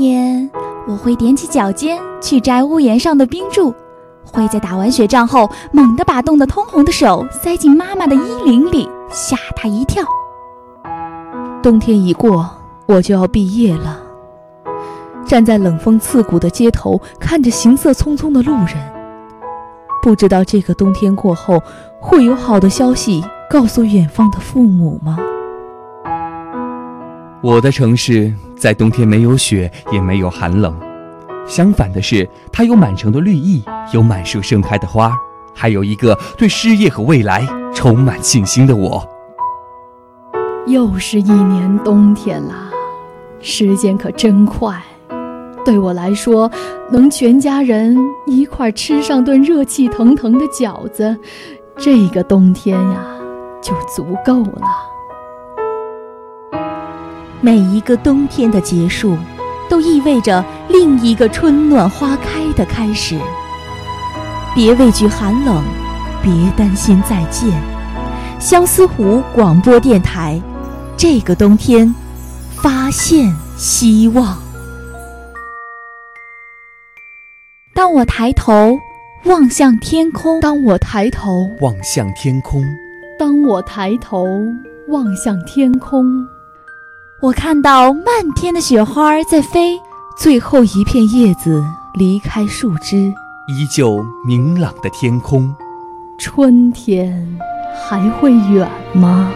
天，我会踮起脚尖去摘屋檐上的冰柱，会在打完雪仗后猛地把冻得通红的手塞进妈妈的衣领里，吓她一跳。冬天一过，我就要毕业了。站在冷风刺骨的街头，看着行色匆匆的路人，不知道这个冬天过后，会有好的消息告诉远方的父母吗？我的城市在冬天没有雪，也没有寒冷。相反的是，它有满城的绿意，有满树盛开的花，还有一个对事业和未来充满信心的我。又是一年冬天啦，时间可真快。对我来说，能全家人一块吃上顿热气腾腾的饺子，这个冬天呀，就足够了。每一个冬天的结束，都意味着另一个春暖花开的开始。别畏惧寒冷，别担心再见。相思湖广播电台，这个冬天，发现希望。当我抬头望向天空，当我抬头望向天空，当我抬头望向天空。我看到漫天的雪花在飞，最后一片叶子离开树枝，依旧明朗的天空。春天还会远吗？